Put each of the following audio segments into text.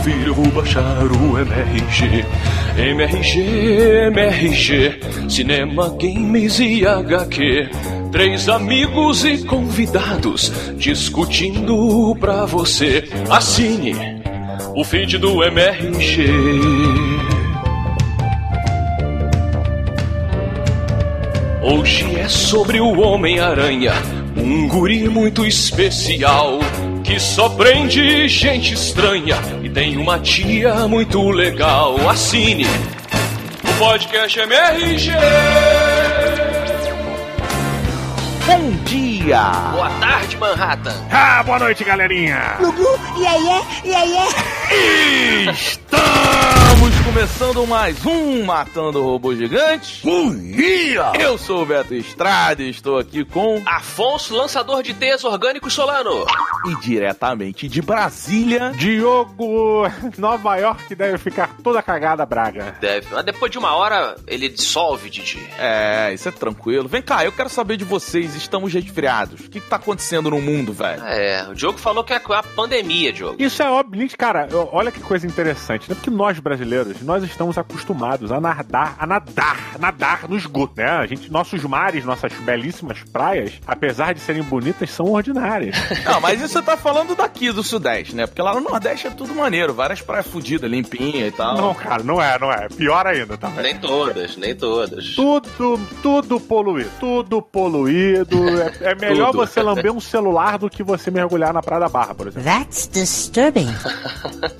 ouvir, eu vou baixar o MRG. MRG, MRG, cinema, games e HQ. Três amigos e convidados discutindo pra você. Assine o feed do MRG. Hoje é sobre o Homem-Aranha, um guri muito especial que só prende gente estranha e tem uma tia muito legal. Assine o podcast MRG. Bom dia! Boa tarde, Manhattan. Ah, boa noite, galerinha! Gugu, e aí, é? e aí, é? Estamos começando mais um Matando Robô Gigante. Bom dia! Eu sou o Beto Estrada e estou aqui com Afonso, lançador de teias orgânicos Solano. e diretamente de Brasília. Diogo, Nova York deve ficar toda cagada, Braga. Deve. Mas depois de uma hora, ele dissolve, Didi. É, isso é tranquilo. Vem cá, eu quero saber de vocês. Estamos resfriados. O que, que tá acontecendo no mundo, velho? É, o Diogo falou que é a pandemia, Diogo. Isso é óbvio, cara. Olha que coisa interessante, né? Porque nós brasileiros, nós estamos acostumados a nadar, a nadar, nadar no esgoto, né? A gente, nossos mares, nossas belíssimas praias, apesar de serem bonitas, são ordinárias. Não, mas isso você tá falando daqui do Sudeste, né? Porque lá no Nordeste é tudo maneiro. Várias praias fodidas, limpinha e tal. Não, cara, não é, não é. Pior ainda, tá? Nem todas, nem todas. Tudo, tudo poluído. Tudo poluído. É, é melhor você lamber um celular do que você mergulhar na Praia da Barra, por exemplo. That's disturbing.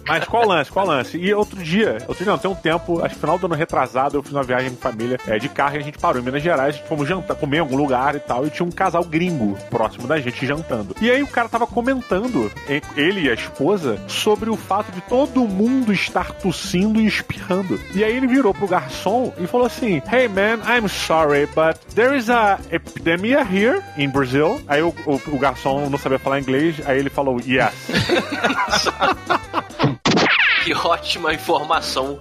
Mas qual lance? Qual lance? E outro dia, outro dia não, tem um tempo, acho que final do ano retrasado, eu fiz uma viagem em família é, de carro e a gente parou em Minas Gerais, fomos jantar, comer em algum lugar e tal, e tinha um casal gringo próximo da gente jantando. E aí o cara tava comentando, ele e a esposa, sobre o fato de todo mundo estar tossindo e espirrando. E aí ele virou pro garçom e falou assim: Hey man, I'm sorry, but there is a epidemia here in Brazil. Aí o, o, o garçom não sabia falar inglês, aí ele falou yes. Que ótima informação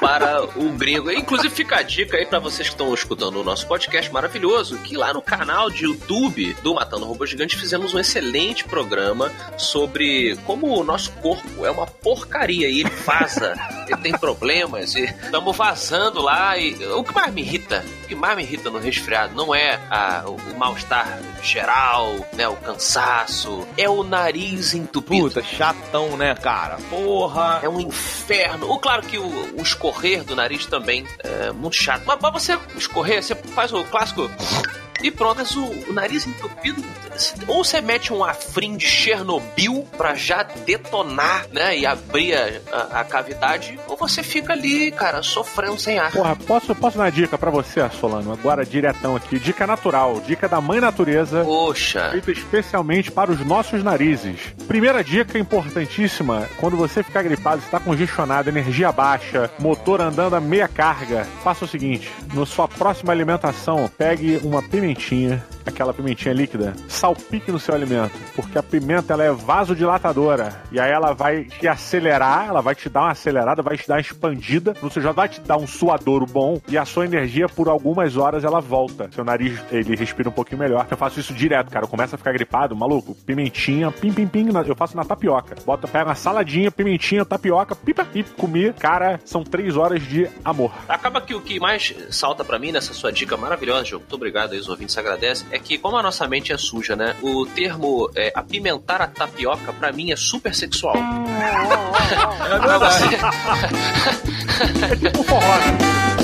para o gringo. Inclusive, fica a dica aí para vocês que estão escutando o nosso podcast maravilhoso, que lá no canal de YouTube do Matando Robô Gigante fizemos um excelente programa sobre como o nosso corpo é uma porcaria e ele vaza, ele tem problemas e estamos vazando lá e o que mais me irrita, o que mais me irrita no resfriado não é a- o, mal-estar geral, né, o cansaço, é o nariz entupido. Puta, chatão, né, cara? Porra. É um inferno. Ou claro que o, o escorrer do nariz também é muito chato. Mas pra você escorrer, você faz o clássico. E pronto, mas o, o nariz entupido. Ou você mete um afrim de Chernobyl pra já detonar, né? E abrir a, a- a cavidade, ou você fica ali, cara, sofrendo sem ar. Porra, posso, posso dar uma dica pra você, Solano? Agora, diretão aqui. Dica natural, dica da mãe natureza. Poxa. Feita especialmente para os nossos narizes. Primeira dica importantíssima: quando você ficar gripado, está congestionado, energia baixa, motor andando a meia carga, faça o seguinte: na sua próxima alimentação, pegue uma pimentinha, aquela pimentinha líquida, salpique no seu alimento, porque a pimenta ela é vasodilatadora e aí ela vai te acelerar, ela vai te dar uma acelerada, vai te dar uma expandida, você já vai te dar um suadouro bom e a sua energia por algumas horas ela volta. Seu nariz ele respira um pouquinho melhor. Eu faço isso direto, cara. Eu começo a ficar gripado, maluco. Pimentinha, pim pim pim, eu faço na tapioca. Bota, pega uma saladinha, pimentinha, tapioca, pipa e comi. Cara, são três horas de amor. Acaba que o que mais salta pra mim nessa sua dica maravilhosa, Diogo, muito obrigado aí, os ouvintes agradecem, é que como a nossa mente é suja, né? O termo é, apimentar a tapioca, pra mim, é super sexual. É verdade. É tipo forró, né?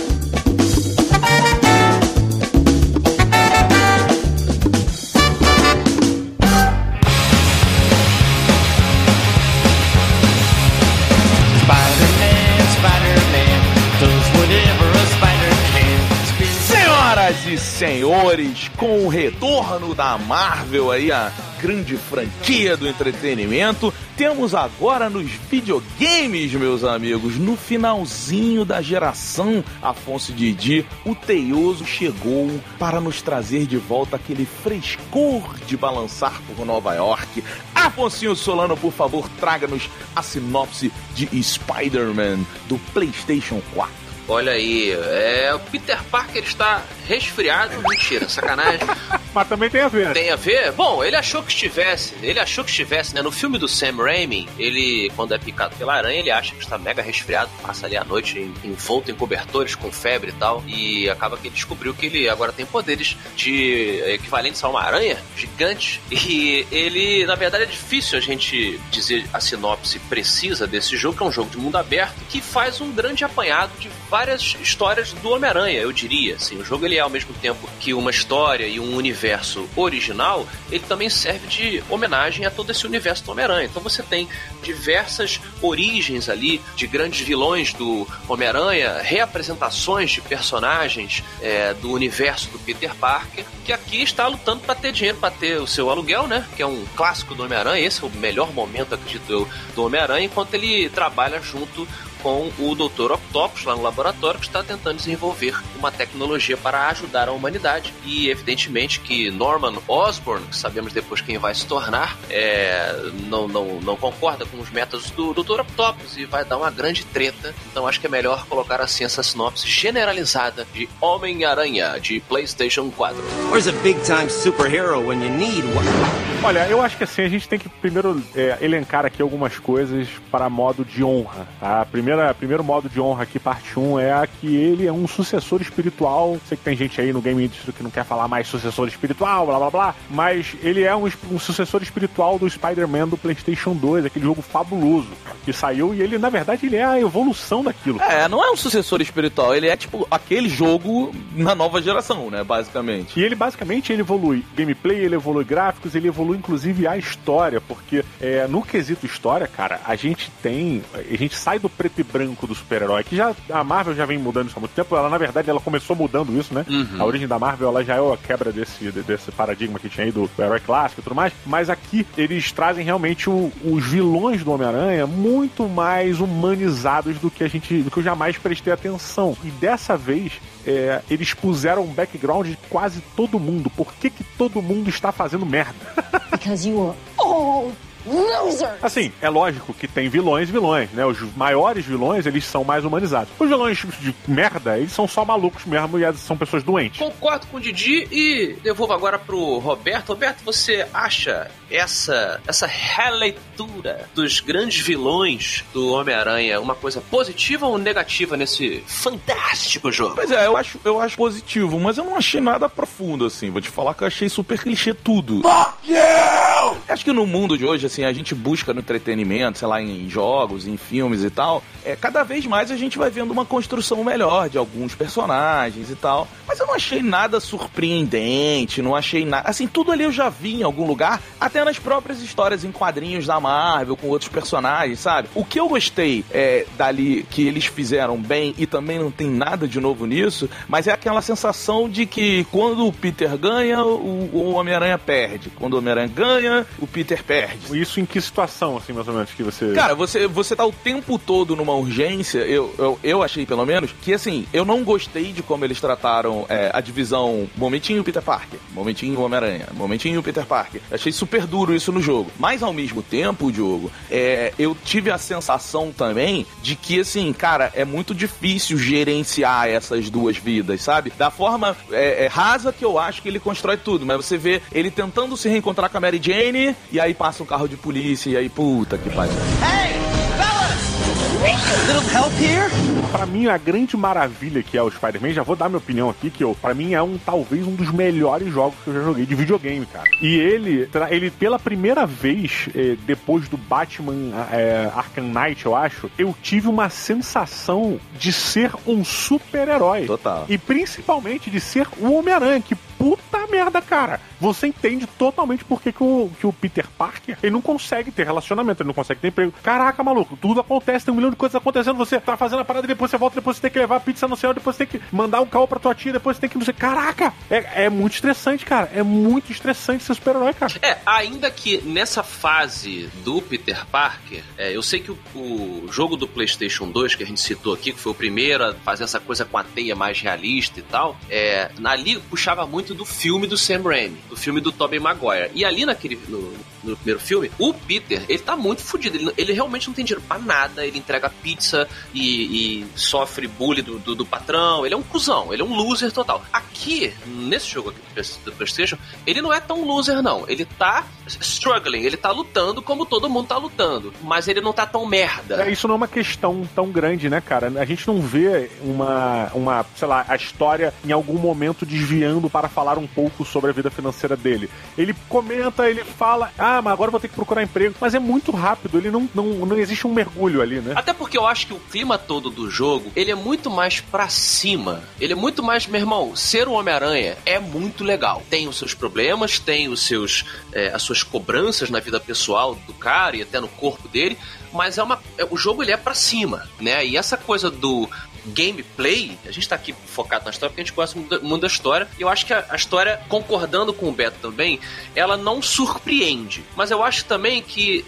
Senhoras e senhores, com o retorno da Marvel aí, a grande franquia do entretenimento, temos agora nos videogames, meus amigos, no finalzinho da geração Afonso Didi, o Teioso chegou para nos trazer de volta aquele frescor de balançar por Nova York. Afonso Solano, por favor, traga-nos a sinopse de Spider-Man do PlayStation 4. Olha aí, é, o Peter Parker está resfriado. Mentira, sacanagem. Mas também tem a ver. Tem a ver? Bom, ele achou que estivesse. Ele achou que estivesse, né? No filme do Sam Raimi, ele, quando é picado pela aranha, ele acha que está mega resfriado, passa ali a noite em- envolto em cobertores, com febre e tal. E acaba que ele descobriu que ele agora tem poderes de equivalentes a uma aranha gigante. E ele, na verdade, é difícil a gente dizer a sinopse precisa desse jogo, que é um jogo de mundo aberto, que faz um grande apanhado de várias histórias do Homem-Aranha, eu diria. Assim, o jogo ele é ao mesmo tempo que uma história e um universo original, ele também serve de homenagem a todo esse universo do Homem-Aranha. Então você tem diversas origens ali de grandes vilões do Homem-Aranha, reapresentações de personagens é, do universo do Peter Parker, que aqui está lutando para ter dinheiro para ter o seu aluguel, né? Que é um clássico do Homem-Aranha. Esse é o melhor momento, acredito eu, do Homem-Aranha, enquanto ele trabalha junto com o Dr. Octopus lá no laboratório que está tentando desenvolver uma tecnologia para ajudar a humanidade. E evidentemente que Norman Osborn, que sabemos depois quem vai se tornar, é, não, não, não concorda com os métodos do Dr. Octopus e vai dar uma grande treta. Então acho que é melhor colocar assim essa sinopse generalizada de Homem-Aranha de PlayStation 4. Where's a big time superhero when you need one? Olha, eu acho que assim, a gente tem que primeiro é, elencar aqui algumas coisas para modo de honra, tá? A primeira, primeiro modo de honra aqui, parte 1, é a que ele é um sucessor espiritual. Sei que tem gente aí no Game Industry que não quer falar mais sucessor espiritual, blá blá blá, mas ele é um, um sucessor espiritual do Spider-Man do PlayStation 2, aquele jogo fabuloso que saiu e ele, na verdade, ele é a evolução daquilo. É, não é um sucessor espiritual, ele é tipo aquele jogo na nova geração, né, basicamente. E ele basicamente ele evolui gameplay, ele evolui gráficos, ele evolui inclusive a história, porque é, no quesito história, cara, a gente tem. A gente sai do preto e branco do super-herói, que já a Marvel já vem mudando isso há muito tempo. Ela, na verdade, ela começou mudando isso, né? A origem da Marvel ela já é a quebra desse, desse paradigma que tinha aí do herói clássico e tudo mais. Mas aqui eles trazem realmente o- os vilões do Homem-Aranha muito mais humanizados do que a gente. do que eu jamais prestei atenção. E dessa vez é, eles puseram um background de quase todo mundo. Por que, que todo mundo está fazendo merda? Because you are all losers. Assim, é lógico que tem vilões e vilões, né? Os maiores vilões, eles são mais humanizados. Os vilões de merda, eles são só malucos mesmo e são pessoas doentes. Concordo com o Didi e devolvo agora pro Roberto. Roberto, você acha essa, essa releitura dos grandes vilões do Homem-Aranha uma coisa positiva ou negativa nesse fantástico jogo? Pois é, eu acho, eu acho positivo, mas eu não achei nada profundo, assim. Vou te falar que eu achei super clichê tudo. Acho que no mundo de hoje, assim, a gente busca no entretenimento, sei lá, em jogos, em filmes e tal, é, cada vez mais a gente vai vendo uma construção melhor de alguns personagens e tal. Mas eu não achei nada surpreendente, não achei nada. Assim, tudo ali eu já vi em algum lugar, até nas próprias histórias em quadrinhos da Marvel, com outros personagens, sabe? O que eu gostei é, dali que eles fizeram bem e também não tem nada de novo nisso, mas é aquela sensação de que quando o Peter ganha, o, o Homem-Aranha perde. Quando o Homem-Aranha ganha, o Peter perde. Isso em que situação, assim, mais ou menos, que você. Cara, você, você tá o tempo todo numa urgência, eu, eu, eu achei pelo menos, que assim, eu não gostei de como eles trataram é, a divisão momentinho Peter Parker, momentinho Homem-Aranha, momentinho Peter Parker. Achei super duro isso no jogo. Mas ao mesmo tempo, Diogo, é, eu tive a sensação também de que, assim, cara, é muito difícil gerenciar essas duas vidas, sabe? Da forma é, é, rasa que eu acho que ele constrói tudo, mas você vê ele tentando se reencontrar com a Mary Jane, e aí passa um carro de polícia, e aí, puta que pariu. Here? Pra mim, a grande maravilha que é o Spider-Man, já vou dar minha opinião aqui, que eu, pra mim é um talvez um dos melhores jogos que eu já joguei de videogame, cara. E ele, ele pela primeira vez, eh, depois do Batman eh, Arkham Knight, eu acho, eu tive uma sensação de ser um super-herói. Total. E principalmente de ser o Homem-Aranha, que merda, cara. Você entende totalmente por que, que, o, que o Peter Parker ele não consegue ter relacionamento, ele não consegue ter emprego. Caraca, maluco, tudo acontece, tem um milhão de coisas acontecendo. Você tá fazendo a parada, depois você volta, depois você tem que levar a pizza no céu, depois você tem que mandar um carro pra tua tia, depois você tem que. sei- Caraca! É, é muito estressante, cara. É muito estressante ser super-herói, cara. É, ainda que nessa fase do Peter Parker, é, eu sei que o, o jogo do PlayStation 2 que a gente citou aqui, que foi o primeiro a fazer essa coisa com a teia mais realista e tal, é, ali puxava muito do filme do Sam Raimi, do filme do Tobey Maguire. E ali naquele no no primeiro filme, o Peter, ele tá muito fudido. Ele, ele realmente não tem dinheiro pra nada. Ele entrega pizza e, e sofre bullying do, do, do patrão. Ele é um cuzão, ele é um loser total. Aqui, nesse jogo aqui do PlayStation, ele não é tão loser, não. Ele tá struggling, ele tá lutando como todo mundo tá lutando. Mas ele não tá tão merda. É, isso não é uma questão tão grande, né, cara? A gente não vê uma, uma, sei lá, a história em algum momento desviando para falar um pouco sobre a vida financeira dele. Ele comenta, ele fala, ah, mas agora vou ter que procurar emprego. Mas é muito rápido, ele não, não, não existe um mergulho ali, né? Até porque eu acho que o clima todo do jogo, ele é muito mais pra cima. Ele é muito mais, meu irmão, ser o Homem-Aranha é muito legal. Tem os seus problemas, tem os seus, é, as suas cobranças na vida pessoal do cara e até no corpo dele, mas é uma, é- o jogo ele é pra cima, né? E essa coisa do gameplay, a gente tá aqui focado na história porque a gente gosta muito da- história, e eu acho que a, a história, concordando com o Beto também, ela não surpreende. Mas eu acho também que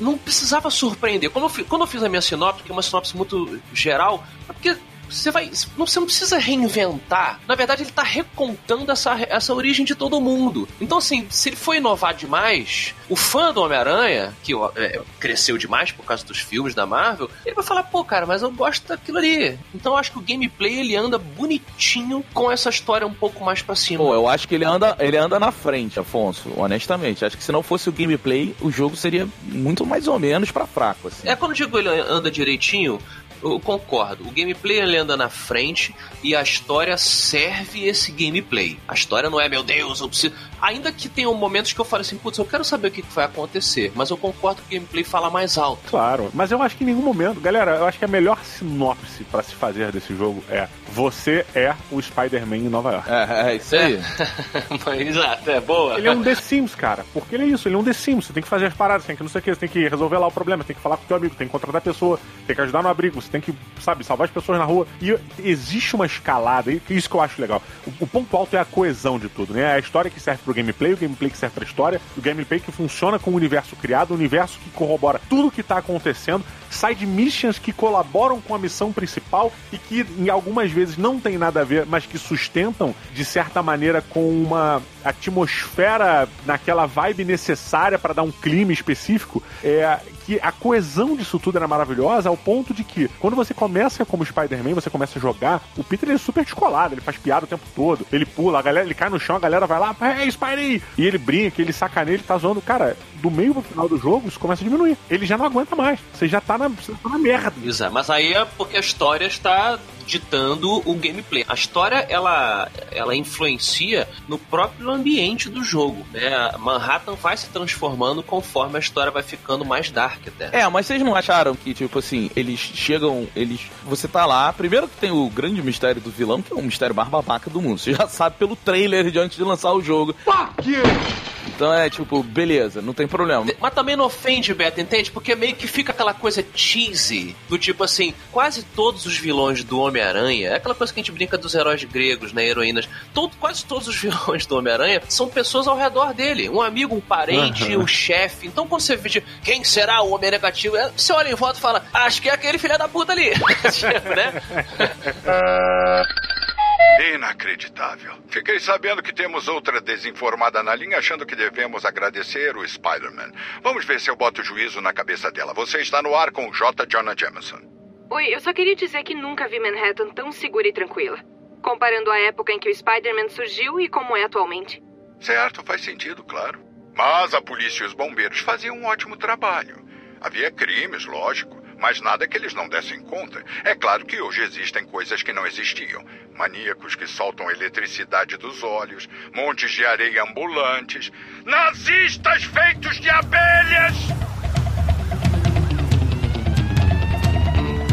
não precisava surpreender. Quando eu, quando eu fiz a minha sinopse, que é uma sinopse muito geral, é porque você vai. não- Você não precisa reinventar. Na verdade, ele tá recontando essa, essa origem de todo mundo. Então, assim, se ele for inovar demais, o fã do Homem-Aranha, que é, cresceu demais por causa dos filmes da Marvel, ele vai falar, pô, cara, mas eu gosto daquilo ali. Então eu acho que o gameplay ele anda bonitinho com essa história um pouco mais pra cima. Pô, eu acho que ele anda, ele anda na frente, Afonso, honestamente. Acho que se não fosse o gameplay, o jogo seria muito mais ou menos pra fraco, assim. É, quando eu digo ele anda direitinho, eu concordo. O gameplay ele anda na frente e a história serve esse gameplay. A história não é, meu Deus, eu preciso. Ainda que tenham momentos que eu falo assim, putz, eu quero saber o que que vai acontecer, mas eu concordo que o gameplay fala mais alto. Claro, mas eu acho que em nenhum momento, galera, eu acho que a melhor sinopse pra se fazer desse jogo é você é o Spider-Man em Nova York. É, é isso aí. Exato, é boa. Ele é um The Sims, cara. Porque ele é isso, ele é um The Sims. Você tem que fazer as paradas, tem que não sei o que, você tem que resolver lá o problema, tem que falar com o teu amigo, tem que contratar a pessoa, tem que ajudar no abrigo, você tem que, sabe, salvar as pessoas na rua. E existe uma escalada, isso que eu acho legal. O, o ponto alto é a coesão de tudo, né? A história que serve pro gameplay, o gameplay que serve pra história, o gameplay que funciona com o universo criado, o universo que corrobora tudo que tá acontecendo, side missions que colaboram com a missão principal e que em algumas vezes não tem nada a ver, mas que sustentam de certa maneira com uma atmosfera naquela vibe necessária para dar um clima específico, é que a coesão disso tudo era maravilhosa ao ponto de que quando você começa como Spider-Man, você começa a jogar, o Peter ele é super descolado, ele faz piada o tempo todo, ele pula, a galera, ele cai no chão, a galera vai lá, hey, Spidey! E ele brinca, ele sacaneia, ele tá zoando. Cara, do meio pro final do jogo, isso começa a diminuir. Ele já não aguenta mais. Você já tá na, tá na merda. Exato, mas aí é porque a história está ditando o gameplay. A história ela, ela influencia no próprio ambiente do jogo. Né? Manhattan vai se transformando conforme a história vai ficando mais dark até. É, mas vocês não acharam que, tipo assim, eles chegam, eles. Você tá lá, primeiro que tem o grande mistério do vilão, que é o mistério mais babaca do mundo. Você já sabe pelo trailer de antes de lançar o jogo. Então é tipo, beleza, não tem problema. Mas também não ofende, Beto, entende? Porque meio que fica aquela coisa cheesy, do tipo assim, quase todos os vilões do Homem-Aranha, é aquela coisa que a gente brinca dos heróis gregos, né, heroínas, todo, quase todos os vilões do Homem-Aranha são pessoas ao redor dele, um amigo, um parente, o chefe. Então quando você vê quem será o Homem Negativo, é, você olha em volta e fala, acho que é aquele filho da puta ali, Tipo, né? Inacreditável. Fiquei sabendo que temos outra desinformada na linha achando que devemos agradecer o Spider-Man. Vamos ver se eu boto juízo na cabeça dela. Você está no ar com o J. Jonah Jameson. Oi, eu só queria dizer que nunca vi Manhattan tão segura e tranquila. Comparando a época em que o Spider-Man surgiu e como é atualmente. Certo, faz sentido, claro. Mas a polícia e os bombeiros faziam um ótimo trabalho. Havia crimes, lógico, mas nada que eles não dessem conta. É claro que hoje existem coisas que não existiam. Maníacos que soltam eletricidade dos olhos, montes de areia ambulantes, nazistas feitos de abelhas!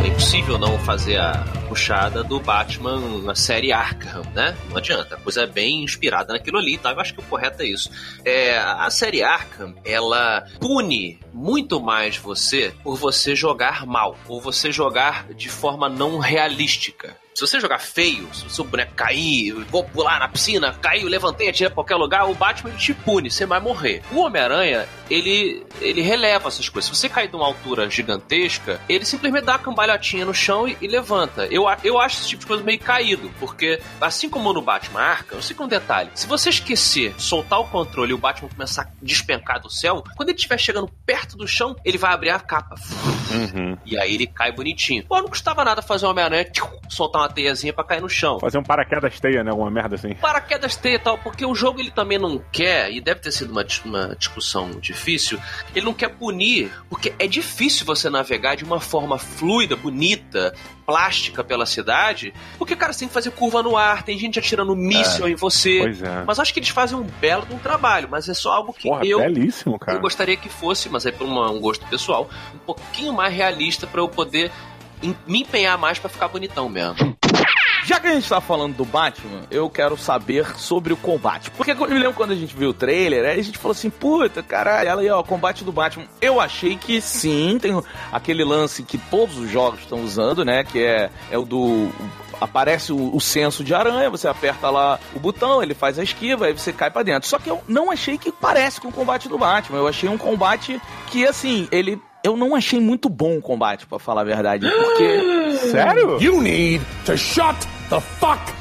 É impossível não fazer a puxada do Batman na série Arkham, né? Não adianta. A coisa é bem inspirada naquilo ali, tá? Eu acho que o correto é isso. É, a série Arkham, ela pune muito mais você por você jogar mal, ou você jogar de forma não realística. Se você jogar feio, se o seu boneco cair, vou pular na piscina, caiu, levantei, atirei pra qualquer lugar, o Batman te pune, você vai morrer. O Homem-Aranha, ele, ele releva essas coisas. Se você cair de uma altura gigantesca, ele simplesmente dá uma cambalhotinha no chão e, e levanta. Eu, a- eu acho esse tipo de coisa meio caído, porque assim como no Batman Arkham, eu sei que é um detalhe. Se você esquecer, soltar o controle e o Batman começar a despencar do céu, quando ele estiver chegando perto do chão, ele vai abrir a capa. E aí ele cai bonitinho. Pô, não custava nada fazer uma Homem-Aranha, soltar uma teiazinha pra cair no chão. Fazer um paraquedas teia, né? Alguma merda assim. Paraquedas teia e tal, porque o jogo ele também não quer, e deve ter sido uma, uma discussão difícil, ele não quer punir, porque é difícil você navegar de uma forma fluida, bonita, plástica pela cidade, porque, cara, você tem que fazer curva no ar, tem gente atirando míssil em você. Pois é. Mas acho que eles fazem um belo de um trabalho, mas é só algo que Porra, eu belíssimo, cara. eu gostaria que fosse, mas é por uma- um gosto pessoal, um pouquinho mais realista pra eu poder em- me empenhar mais pra ficar bonitão mesmo. Já que a gente tá falando do Batman, eu quero saber sobre o combate. Porque eu me lembro quando a gente viu o trailer, aí a gente falou assim, puta, caralho, ela aí, ó, combate do Batman. Eu achei que sim, tem aquele lance que todos os jogos estão usando, né? Que é, é o do. Aparece o, o senso de aranha, você aperta lá o botão, ele faz a esquiva, aí você cai pra dentro. Só que eu não achei que parece com o combate do Batman. Eu achei um combate que, assim, ele. Eu não achei muito bom o combate, pra falar a verdade. Porque. Sério? You need to shut the fuck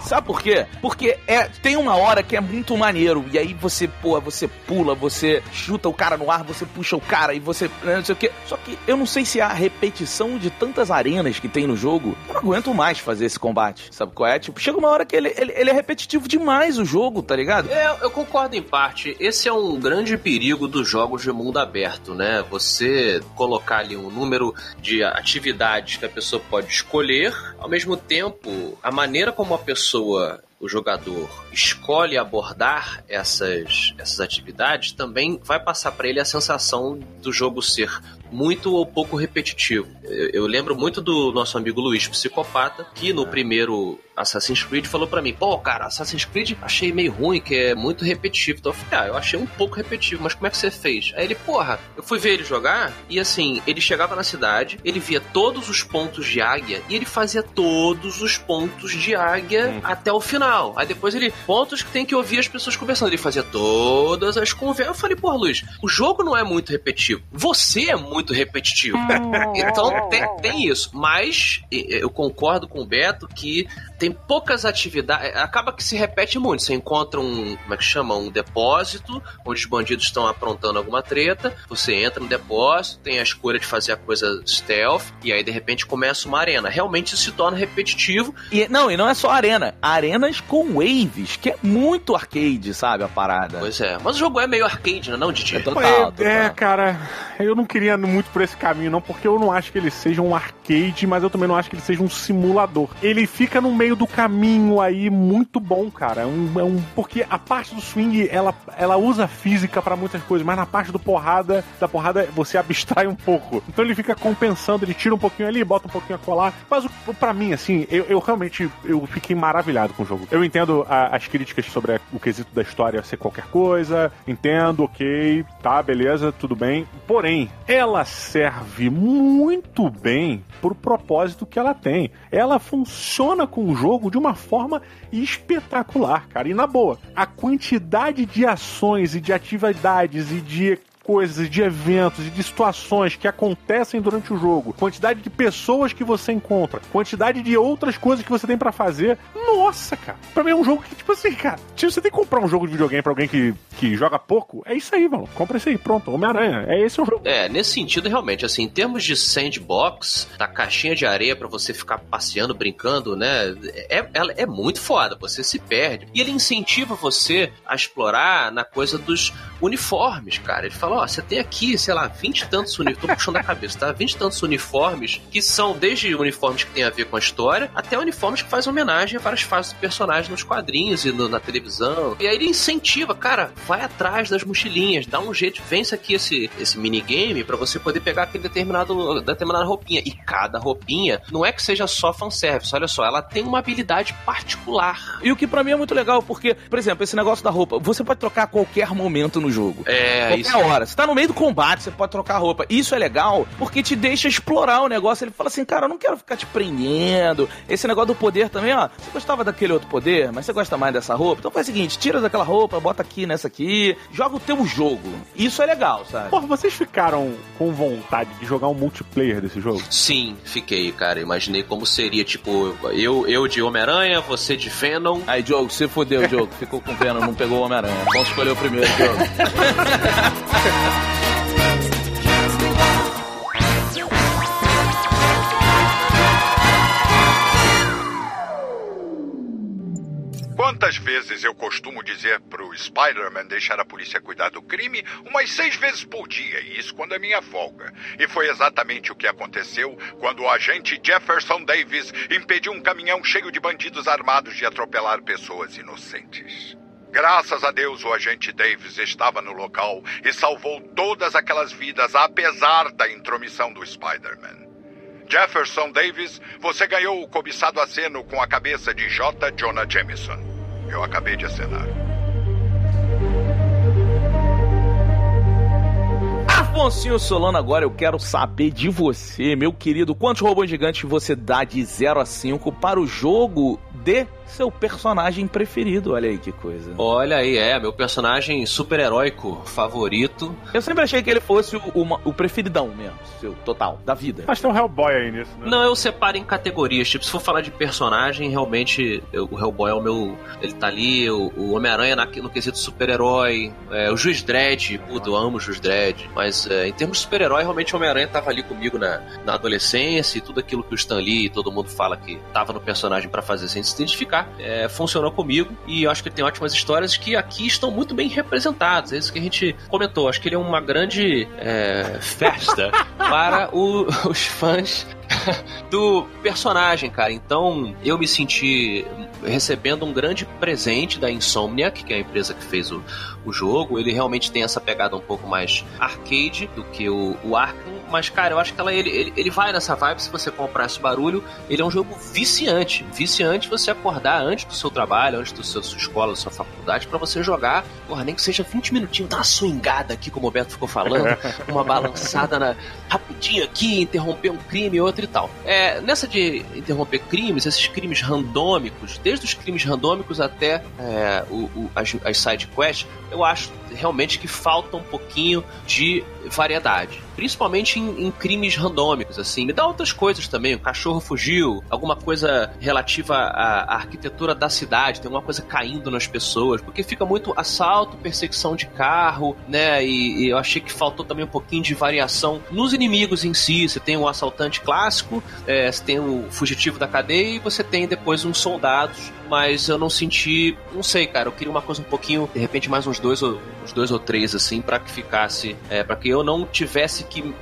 Sabe por quê? Porque é, tem uma hora que é muito maneiro. E aí você, pô, você pula, você chuta o cara no ar, você puxa o cara e você. né, Não sei o quê. Só que eu não sei se a repetição de tantas arenas que tem no jogo. Eu não aguento mais fazer esse combate. Sabe qual é? Tipo, chega uma hora que ele, ele, ele é repetitivo demais o jogo, tá ligado? É, eu concordo em parte. Esse é um grande perigo dos jogos de mundo aberto, né? Você colocar ali um número de atividades que a pessoa pode escolher, ao mesmo tempo, a maneira como a pessoa o jogador escolhe abordar essas, essas atividades também vai passar para ele a sensação do jogo ser muito ou pouco repetitivo. Eu, eu lembro muito do nosso amigo Luiz Psicopata, que no primeiro Assassin's Creed falou pra mim: pô, cara, Assassin's Creed achei meio ruim, que é muito repetitivo. Então eu falei: ah, eu achei um pouco repetitivo, mas como é que você fez? Aí ele, porra, eu fui ver ele jogar e assim, ele chegava na cidade, ele via todos os pontos de águia e ele fazia todos os pontos de águia até o final. Aí depois ele, pontos que tem que ouvir as pessoas conversando. Ele fazia todas as conversas. Eu falei, porra, Luiz, o jogo não é muito repetitivo. Você é muito repetitivo. então tem, tem isso. Mas eu concordo com o Beto que tem poucas atividades. Acaba que se repete muito. Você encontra um, como é que chama? Um depósito, onde os bandidos estão aprontando alguma treta. Você entra no depósito, tem a escolha de fazer a coisa stealth, e aí de repente começa uma arena. Realmente isso se torna repetitivo. E, não, e não é só arena. Arenas com waves, que é muito arcade, sabe? A parada. Pois é. Mas o jogo é meio arcade, não é, não, Didi? É total, é, total. é, cara, eu não queria muito por esse caminho, não, porque eu não acho que ele seja um arcade, mas eu também não acho que ele seja um simulador. Ele fica no meio do caminho aí muito bom, cara. É um, é um- porque a parte do swing, ela, ela usa física pra muitas coisas, mas na parte do porrada, da porrada, você abstrai um pouco. Então ele fica compensando, ele tira um pouquinho ali, bota um pouquinho a colar. Mas pra mim, assim, eu, eu realmente eu fiquei maravilhado com o jogo. Eu entendo a- as críticas sobre o quesito da história ser qualquer coisa, entendo, ok, tá, beleza, tudo bem. Porém, ela serve muito bem pro propósito que ela tem. Ela funciona com o jogo de uma forma espetacular, cara. E na boa, a quantidade de ações e de atividades e de coisas, de eventos e de situações que acontecem durante o jogo, quantidade de pessoas que você encontra, quantidade de outras coisas que você tem pra fazer. Nossa, cara. Pra mim é um jogo que, tipo assim, cara, se você tem que comprar um jogo de videogame pra alguém que, que joga pouco, é isso aí, mano. Compra isso aí, pronto. Homem-Aranha. É esse o jogo. É, nesse sentido, realmente, assim, em termos de sandbox, da caixinha de areia pra você ficar passeando, brincando, né? É, ela é muito foda, você se perde. E ele incentiva você a explorar na coisa dos uniformes, cara. Ele fala, ó, você tem aqui, sei lá, 20 e tantos uniformes, tô puxando a cabeça, tá? 20 e tantos uniformes que são desde uniformes que tem a ver com a história, até uniformes que fazem homenagem a várias fases do personagem nos quadrinhos e no- na televisão. E aí ele incentiva, cara, vai atrás das mochilinhas, dá um jeito, vence aqui esse, esse minigame pra você poder pegar aquele determinado, determinada roupinha. E cada roupinha não é que seja só fanservice, olha só, ela tem uma habilidade particular. E o que pra mim é muito legal, porque, por exemplo, esse negócio da roupa, você pode trocar a qualquer momento no jogo. É, Qualquer isso. hora. Você tá no meio do combate, você pode trocar roupa. Isso é legal porque te deixa explorar o negócio. Ele fala assim, cara, eu não quero ficar te prendendo. Esse negócio do poder também, ó. Você gostava daquele outro poder, mas você gosta mais dessa roupa? Então faz o seguinte, tira daquela roupa, bota aqui nessa aqui, joga o teu jogo. Isso é legal, sabe? Porra, vocês ficaram com vontade de jogar um multiplayer desse jogo? Sim, fiquei, cara. Imaginei como seria, tipo, eu, eu de Homem-Aranha, você de Venom. Aí, Diogo, você fodeu, Diogo. Ficou com Venom, não pegou o Homem-Aranha. Vamos escolher o primeiro, Diogo. Quantas vezes eu costumo dizer pro Spider-Man deixar a polícia cuidar do crime? Umas seis vezes por dia, e isso quando é minha folga. E foi exatamente o que aconteceu quando o agente Jefferson Davis impediu um caminhão cheio de bandidos armados de atropelar pessoas inocentes. Graças a Deus, o agente Davis estava no local e salvou todas aquelas vidas, apesar da intromissão do Spider-Man. Jefferson Davis, você ganhou o cobiçado aceno com a cabeça de J. Jonah Jameson. Eu acabei de acenar. Afonso Solano, agora eu quero saber de você, meu querido. Quantos robôs gigantes você dá de 0 a 5 para o jogo de seu personagem preferido. Olha aí que coisa. Olha aí, é, meu personagem super-heróico favorito. Eu sempre achei que ele fosse o, o, o preferidão mesmo, seu total, da vida. Mas tem um Hellboy aí nisso, né? Não, eu separo em categorias. Tipo, se for falar de personagem, realmente eu, o Hellboy é o meu. Ele tá ali, o, o Homem-Aranha no quesito super-herói, é, o Juiz Dredd, puto, eu amo o Juiz Dredd. Mas é, em termos de super-herói, realmente o Homem-Aranha tava ali comigo na, na adolescência e tudo aquilo que o Stan Lee e todo mundo fala que tava no personagem para fazer sem se identificar é, funcionou comigo e eu acho que ele tem ótimas histórias que aqui estão muito bem representadas. É isso que a gente comentou. Acho que ele é uma grande é, festa para o, os fãs do personagem, cara. Então eu me senti recebendo um grande presente da Insomniac, que é a empresa que fez o, o jogo. Ele realmente tem essa pegada um pouco mais arcade do que o, o Arkham. Mas, cara, eu acho que ela, ele, ele, ele vai nessa vibe se você comprar esse barulho. Ele é um jogo viciante. Viciante você acordar antes do seu trabalho, antes da sua escola, da sua faculdade, para você jogar, porra, nem que seja 20 minutinhos, dar uma swingada aqui, como o Beto ficou falando, uma balançada na, rapidinho aqui, interromper um crime, outro e tal. É, nessa de interromper crimes, esses crimes randômicos, desde os crimes randômicos até é, o, o, as, as side quests, eu acho realmente que falta um pouquinho de variedade. Principalmente em, em, crimes randômicos, assim. Me dá outras coisas também. O cachorro fugiu, alguma coisa relativa à, à arquitetura da cidade, tem alguma coisa caindo nas pessoas, porque fica muito assalto, perseguição de carro, né? E, e eu achei que faltou também um pouquinho de variação nos inimigos em si. Você tem o um assaltante clássico, é, você tem o fugitivo da cadeia e você tem depois uns soldados mas eu não senti, não sei, cara, eu queria uma coisa um pouquinho, de repente mais uns dois ou uns dois ou três assim para que ficasse, é, para que eu não tivesse que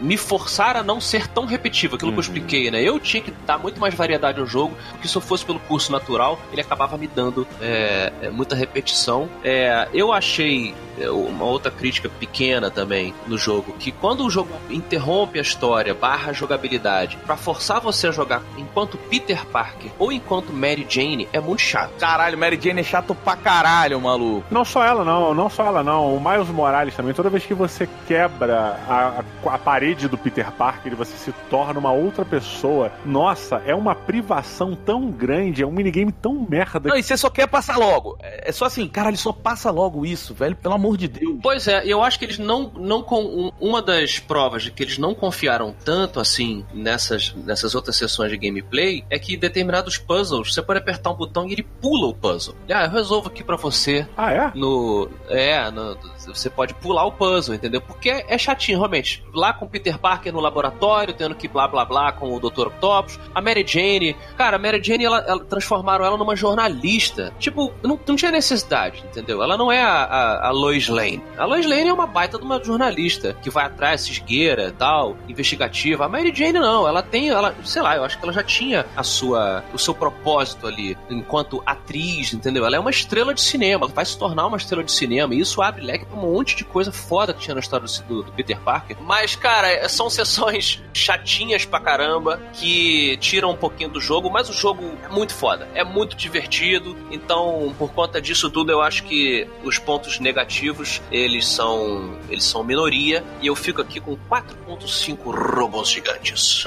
me forçar a não ser tão repetitivo, aquilo uhum. que eu uhum. expliquei, né? Eu tinha que dar muito mais variedade ao jogo, porque se eu fosse pelo curso natural, ele acabava me dando é, muita repetição. É, eu achei uma outra crítica pequena também no jogo, que quando o jogo interrompe a história, barra a jogabilidade, para forçar você a jogar enquanto Peter Parker ou enquanto Mary Jane, é muito chato. Caralho, Mary Jane é chato pra caralho, maluco. Não só ela, não, não só ela, não. O Miles Morales também, toda vez que você quebra a, a, parede do Peter Parker e você se torna uma outra pessoa, nossa, é uma privação tão grande, é um minigame tão merda. Não, e você só quer passar logo. É, é só assim, cara, ele só passa logo isso, velho, pelo amor de Deus. Pois é, eu acho que eles não, não com uma das provas de que eles não confiaram tanto assim nessas, nessas outras sessões de gameplay é que determinados puzzles você pode apertar um botão e ele pula o puzzle. Ah, eu resolvo aqui para você. Ah, é? No. É, no, você pode pular o puzzle, entendeu? Porque é chatinho, realmente. Lá com Peter Parker no laboratório, tendo que blá blá blá com o Dr. Octopus. A Mary Jane. Cara, a Mary Jane, ela, ela transformaram ela numa jornalista. Tipo, não, não tinha necessidade, entendeu? Ela não é a, a, a, Lois Lane. A Lois Lane é uma baita de uma jornalista que vai atrás, se esgueira e tal, investigativa. A Mary Jane não. Ela tem, ela, sei lá, eu acho que ela já tinha a sua, o seu propósito ali enquanto atriz, entendeu? Ela é uma estrela de cinema. Vai se tornar uma estrela de cinema. E isso abre leque pra um monte de coisa foda que tinha na história do, do, Peter Parker. Mas, cara, são sessões chatinhas pra caramba que tiram um pouquinho do jogo, mas o jogo é muito foda. É muito divertido. Então, por conta disso tudo, eu acho que os pontos negativos eles são eles são minoria e eu fico aqui com 4.5 robôs gigantes.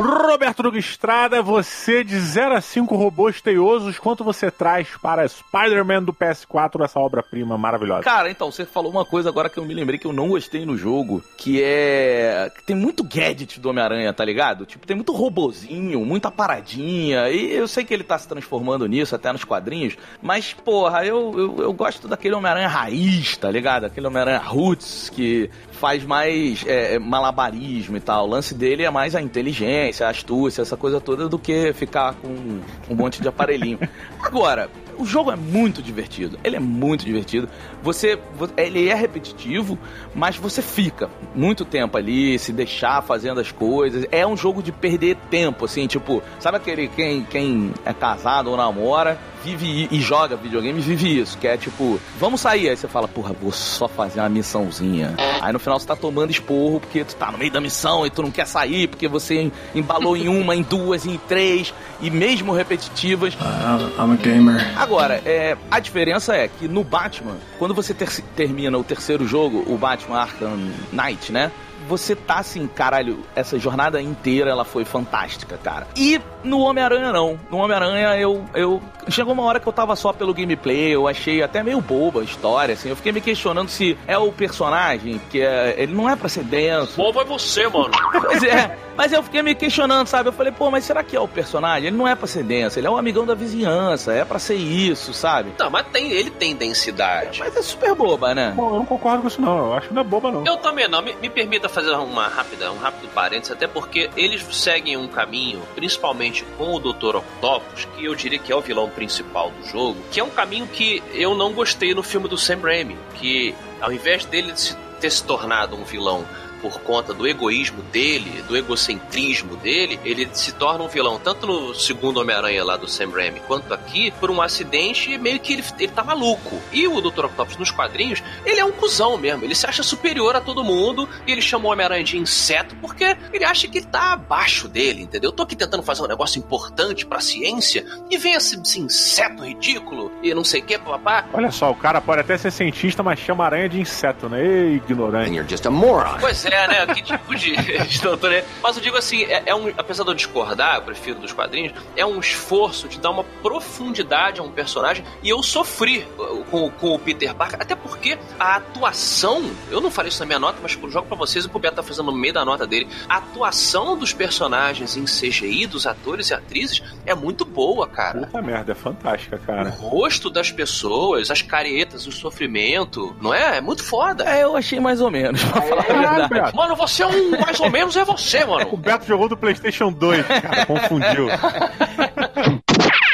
Roberto Duque Estrada, você de 0 a 5 robôs teiosos, quanto você traz para Spider-Man do PS4 dessa obra-prima maravilhosa? Cara, então, você falou uma coisa agora que eu me lembrei que eu não gostei no jogo, que é. tem muito gadget do Homem-Aranha, tá ligado? Tipo, tem muito robozinho, muita paradinha, e eu sei que ele tá se transformando nisso até nos quadrinhos, mas, porra, eu, eu, eu gosto daquele Homem-Aranha raiz, tá ligado? Aquele Homem-Aranha roots que faz mais é, malabarismo e tal. O lance dele é mais a inteligência, a astúcia, essa coisa toda, do que ficar com um monte de aparelhinho. Agora, o jogo é muito divertido. Ele é muito divertido. Você, ele é repetitivo, mas você fica muito tempo ali, se deixar fazendo as coisas. É um jogo de perder tempo, assim, tipo, sabe aquele quem, quem é casado ou namora, vive e joga videogame, vive isso, que é tipo, vamos sair. Aí você fala, porra, vou só fazer uma missãozinha. Aí no final você tá tomando esporro porque tu tá no meio da missão e tu não quer sair porque você embalou em uma, em duas, em três, e mesmo repetitivas. Uh, I'm a gamer. Agora, é, a diferença é que no Batman, quando você ter termina o terceiro jogo, o Batman Arkham Knight, né? Você tá assim, caralho, essa jornada inteira ela foi fantástica, cara. E no Homem-Aranha não. No Homem-Aranha eu, eu. Chegou uma hora que eu tava só pelo gameplay, eu achei até meio boba a história, assim. Eu fiquei me questionando se é o personagem, que é, ele não é pra ser denso. Bobo é você, mano. Pois é. Mas eu fiquei me questionando, sabe? Eu falei, pô, mas será que é o personagem? Ele não é pra ser denso, ele é um amigão da vizinhança, é pra ser isso, sabe? Não, mas tem, ele tem densidade. Mas é super boba, né? Bom, eu não concordo com isso, não. Eu acho que não é boba, não. Eu também não. Me, me permita fazer uma rápida, um rápido parênteses, até porque eles seguem um caminho, principalmente com o Dr. Octopus, que eu diria que é o vilão principal do jogo, que é um caminho que eu não gostei no filme do Sam Raimi, que ao invés dele ter se tornado um vilão por conta do egoísmo dele, do egocentrismo dele, ele se torna um vilão, tanto no segundo Homem-Aranha lá do Sam Raimi, quanto aqui, por um acidente meio que ele, ele tá maluco. E o Dr. Octopus nos quadrinhos, ele é um cuzão mesmo, ele se acha superior a todo mundo, e ele chama o Homem-Aranha de inseto porque ele acha que ele tá abaixo dele, entendeu? Eu tô aqui tentando fazer um negócio importante pra ciência, e vem esse, esse inseto ridículo, e não sei o que, papá. Olha só, o cara pode até ser cientista, mas chama aranha de inseto, né? Ei, ignorante. You're just a moron. Pois é, né? Que tipo de, de doutor é? Mas eu digo assim, é, é, um, apesar de eu discordar, eu prefiro dos quadrinhos, é um esforço de dar uma profundidade a um personagem e eu sofri com, com o Peter Parker, até porque a atuação, eu não falei isso na minha nota, mas eu jogo pra vocês, o que o Beto tá fazendo no meio da nota dele, a atuação dos personagens em CGI, dos atores e atrizes, é muito boa, cara. Puta merda, é fantástica, cara. O rosto das pessoas, as caretas, o sofrimento, não é? É muito foda. É, eu achei mais ou menos, pra falar a verdade. Beto. Mano, você é um mais ou menos, é você, mano. O Beto jogou do PlayStation 2, cara, confundiu.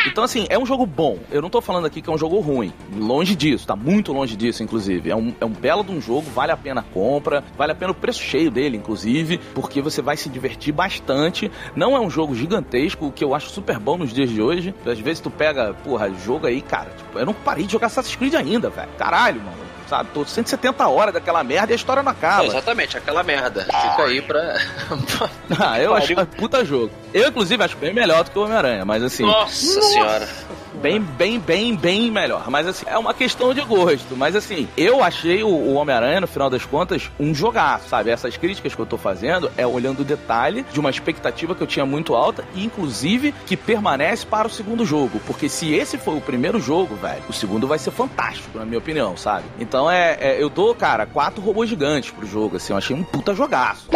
Então, assim, é um jogo bom. Eu não tô falando aqui que é um jogo ruim. Longe disso, tá muito longe disso, inclusive. É um, é um belo de um jogo, vale a pena a compra, vale a pena o preço cheio dele, inclusive, porque você vai se divertir bastante. Não é um jogo gigantesco, o que eu acho super bom nos dias de hoje. Às vezes tu pega, porra, jogo aí, cara, tipo, eu não parei de jogar Assassin's Creed ainda, velho. Caralho, mano sabe? Tô 170 horas daquela merda e a história não acaba. É, exatamente, aquela merda. Fica aí pra. ah, eu acho puta jogo. Eu, inclusive, acho bem melhor do que o Homem-Aranha, mas assim. Nossa, Nossa senhora. Bem, bem, bem, bem melhor. Mas assim, é uma questão de gosto. Mas assim, eu achei o, o Homem-Aranha, no final das contas, um jogar, sabe? Essas críticas que eu tô fazendo é olhando o detalhe de uma expectativa que eu tinha muito alta e, inclusive, que permanece para o segundo jogo. Porque se esse foi o primeiro jogo, velho, o segundo vai ser fantástico, na minha opinião, sabe? Então é, é eu dou, cara, quatro robôs gigantes pro jogo, assim. Eu achei um puta jogaço.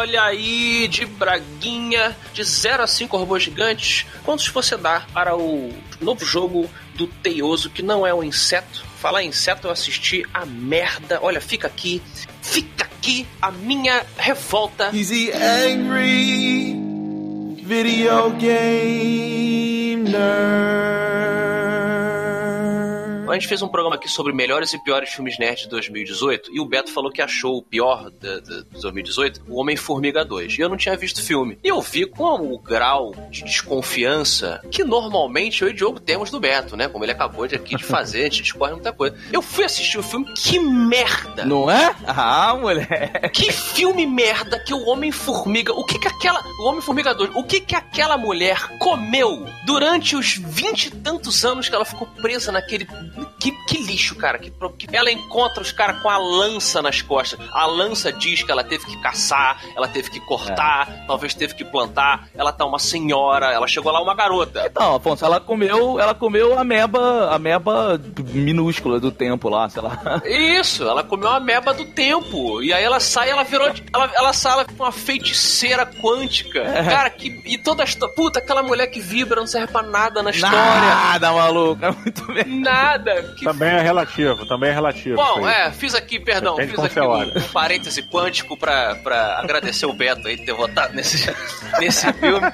Olha aí, de Braguinha, de 0 a 5 robôs gigantes, quantos você dá para o novo jogo do Teioso, que não é um inseto? Falar em inseto, eu assisti a merda. Olha, fica aqui, fica aqui a minha revolta. Easy angry video game nerd. A gente fez um programa aqui sobre melhores e piores filmes nerds de 2018 e o Beto falou que achou o pior de, de, de 2018 o Homem-Formiga 2. E eu não tinha visto o filme. E eu vi com o grau de desconfiança que normalmente eu e o Diogo temos do Beto, né? Como ele acabou de aqui de fazer, a gente discorre muita coisa. Eu fui assistir o filme, que merda! Não é? Ah, mulher. Que filme merda que o Homem-Formiga. O que que aquela. O Homem-Formiga 2, o que que aquela mulher comeu durante os vinte e tantos anos que ela ficou presa naquele. Que, que lixo, cara. Que, que ela encontra os caras com a lança nas costas. A lança diz que ela teve que caçar, ela teve que cortar, é. talvez teve que plantar. Ela tá uma senhora, ela chegou lá uma garota. Então, Afonso, ela comeu, ela comeu a meba, a meba minúscula do tempo lá, sei lá. Isso, ela comeu a meba do tempo. E aí ela sai, ela virou. Ela, ela sai ela uma feiticeira quântica. É. Cara, que. E toda a história. Puta, aquela mulher que vibra não serve pra nada na história. Nada, maluco. É muito bem. Nada. Que... Também é relativo, também é relativo. Bom, é, fiz aqui, perdão, fiz aqui um, um, parêntese quântico pra, pra agradecer o Beto aí de ter votado nesse, nesse filme.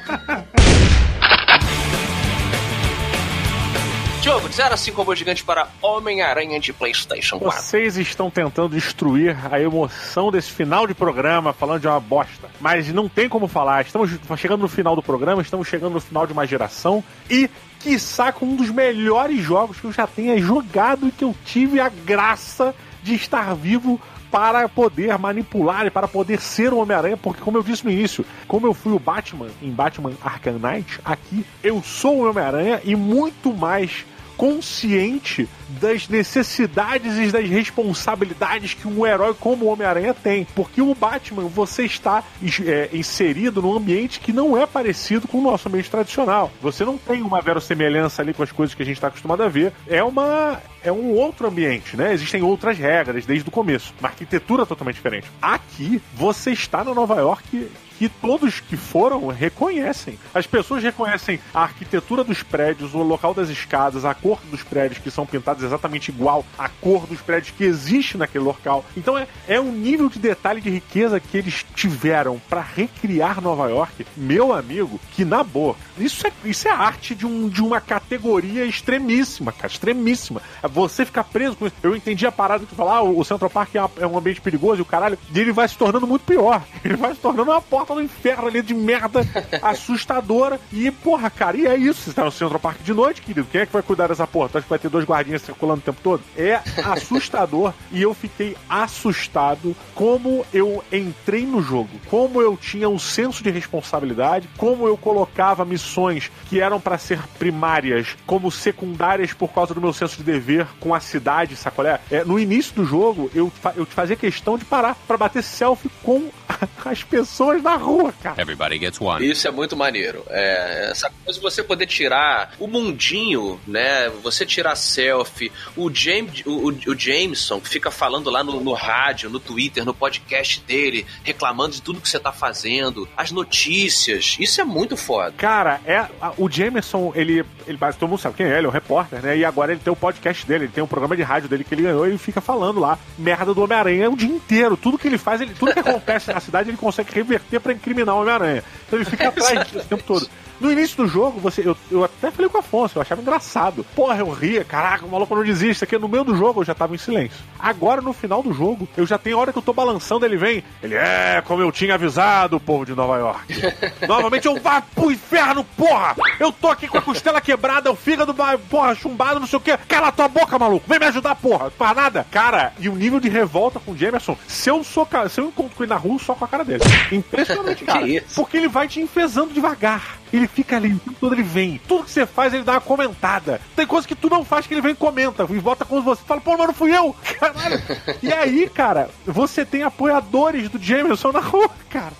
Diogo, de 0 a 5 robô gigante para Homem-Aranha de PlayStation 4. Vocês estão tentando destruir a emoção desse final de programa, falando de uma bosta. Mas não tem como falar. Estamos chegando no final do programa, estamos chegando no final de uma geração e quiçá com um dos melhores jogos que eu já tenha jogado e que eu tive a graça de estar vivo para poder manipular e para poder ser o Homem-Aranha, porque como eu disse no início, como eu fui o Batman em Batman Arkham Knight, aqui eu sou o Homem-Aranha e muito mais consciente das necessidades e das responsabilidades que um herói como o Homem-Aranha tem. Porque o Batman, você está é, inserido num ambiente que não é parecido com o nosso ambiente tradicional. Você não tem uma verossemelhança ali com as coisas que a gente está acostumado a ver. É uma. É um outro ambiente, né? Existem outras regras desde o começo. Uma arquitetura totalmente diferente. Aqui, você está na Nova York que todos que foram reconhecem. As pessoas reconhecem a arquitetura dos prédios, o local das escadas, a cor dos prédios que são pintados exatamente igual à cor dos prédios que existe naquele local. Então é, é um nível de detalhe de riqueza que eles tiveram para recriar Nova York, meu amigo, que na boa, isso é, isso é arte de, um, de uma categoria extremíssima, cara, extremíssima. Você ficar preso com isso. Eu entendi a parada de falar, ah, o Central Park é, é um ambiente perigoso e o caralho, e ele vai se tornando muito pior. Ele vai se tornando uma porta do inferno ali de merda assustadora. E, porra, cara, e é isso. Você tá no Central Park de noite, querido. Quem é que vai cuidar dessa porta? Acho que vai ter dois guardinhas circulando o tempo todo? É assustador e eu fiquei assustado como eu entrei no jogo, como eu tinha um senso de responsabilidade, como eu colocava missões que eram para ser primárias como secundárias por causa do meu senso de dever com a cidade, sacolé? É, no início do jogo, eu, eu fazia questão de parar para bater selfie com as pessoas na rua, cara. Everybody gets one. Isso é muito maneiro. É, essa coisa de você poder tirar o mundinho, né? Você tirar selfie. O, James, o, o Jameson fica falando lá no, no rádio, no Twitter, no podcast dele, reclamando de tudo que você tá fazendo, as notícias. Isso é muito foda. Cara, é o Jameson, ele, ele todo mundo sabe quem é, ele é um repórter, né? E agora ele tem o podcast dele, ele tem um programa de rádio dele que ele ganhou e ele fica falando lá merda do Homem-Aranha o dia inteiro. Tudo que ele faz, ele, tudo que acontece na cidade, ele consegue reverter para incriminar o Homem-Aranha. Então ele fica atrás disso o tempo todo. No início do jogo, você, eu, eu até falei com o Afonso, eu achava engraçado. Porra, eu ria, caraca, o maluco não desiste. Aqui no meio do jogo eu já tava em silêncio. Agora, no final do jogo, eu já tenho hora que eu tô balançando, ele vem. Ele é, como eu tinha avisado, o povo de Nova York. Novamente eu vá pro inferno, porra! Eu tô aqui com a costela quebrada, o fígado, porra, chumbado, não sei o quê. Cala tua boca, maluco! Vem me ajudar, porra! Não nada! Cara, e o nível de revolta com o Jamerson, se eu sou se eu encontro com ele na rua, só com a cara dele. Impressionante, cara. Porque ele vai te enfesando devagar. Ele fica ali, o tempo todo ele vem. Tudo que você faz, ele dá uma comentada. Tem coisa que tu não faz que ele vem e comenta. E volta com você. Fala, pô, mas não fui eu. Caralho. e aí, cara, você tem apoiadores do Jameson na rua, cara.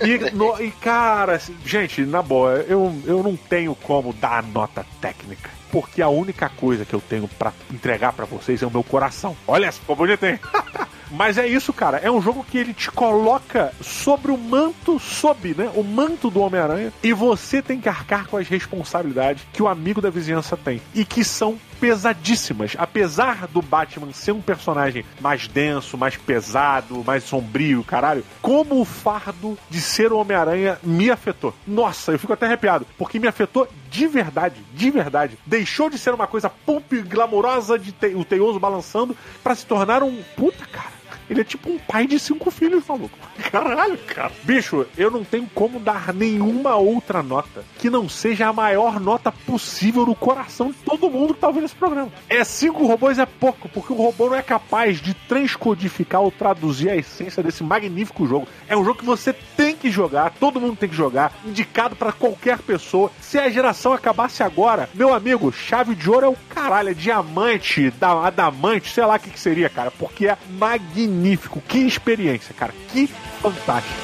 E, no, e cara, gente, na boa, eu, eu não tenho como dar nota técnica porque a única coisa que eu tenho para entregar para vocês é o meu coração. Olha, ficou bonito, hein? Mas é isso, cara. É um jogo que ele te coloca sobre o manto, sob, né? O manto do Homem-Aranha. E você tem que arcar com as responsabilidades que o amigo da vizinhança tem. E que são pesadíssimas. Apesar do Batman ser um personagem mais denso, mais pesado, mais sombrio, caralho, como o fardo de ser o Homem-Aranha me afetou. Nossa, eu fico até arrepiado, porque me afetou de verdade, de verdade. Deixou de ser uma coisa pump glamourosa de te o teioso balançando para se tornar um puta cara. Ele é tipo um pai de cinco filhos, maluco. Caralho, cara. Bicho, eu não tenho como dar nenhuma outra nota que não seja a maior nota possível no coração de todo mundo que tá ouvindo esse programa. É cinco robôs é pouco, porque o robô não é capaz de transcodificar ou traduzir a essência desse magnífico jogo. É um jogo que você tem que jogar, todo mundo tem que jogar, indicado para qualquer pessoa. Se a geração acabasse agora, meu amigo, chave de ouro é o caralho, é diamante, da, adamante, sei lá o que, que seria, cara, porque é magnífico magnífico. Que experiência, cara. Que fantástico.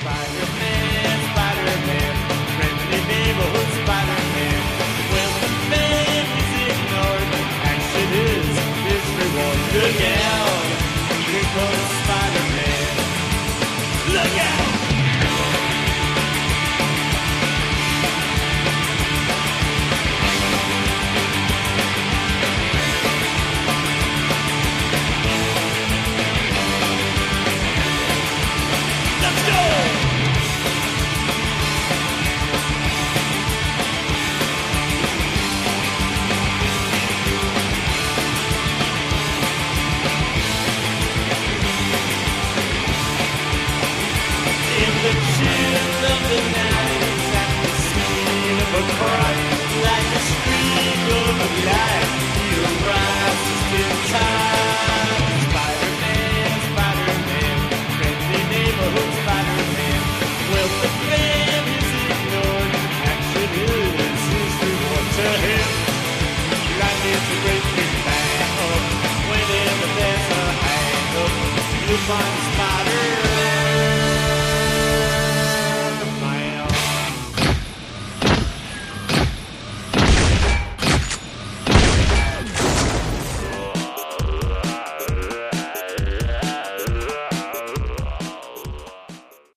Spider-Man,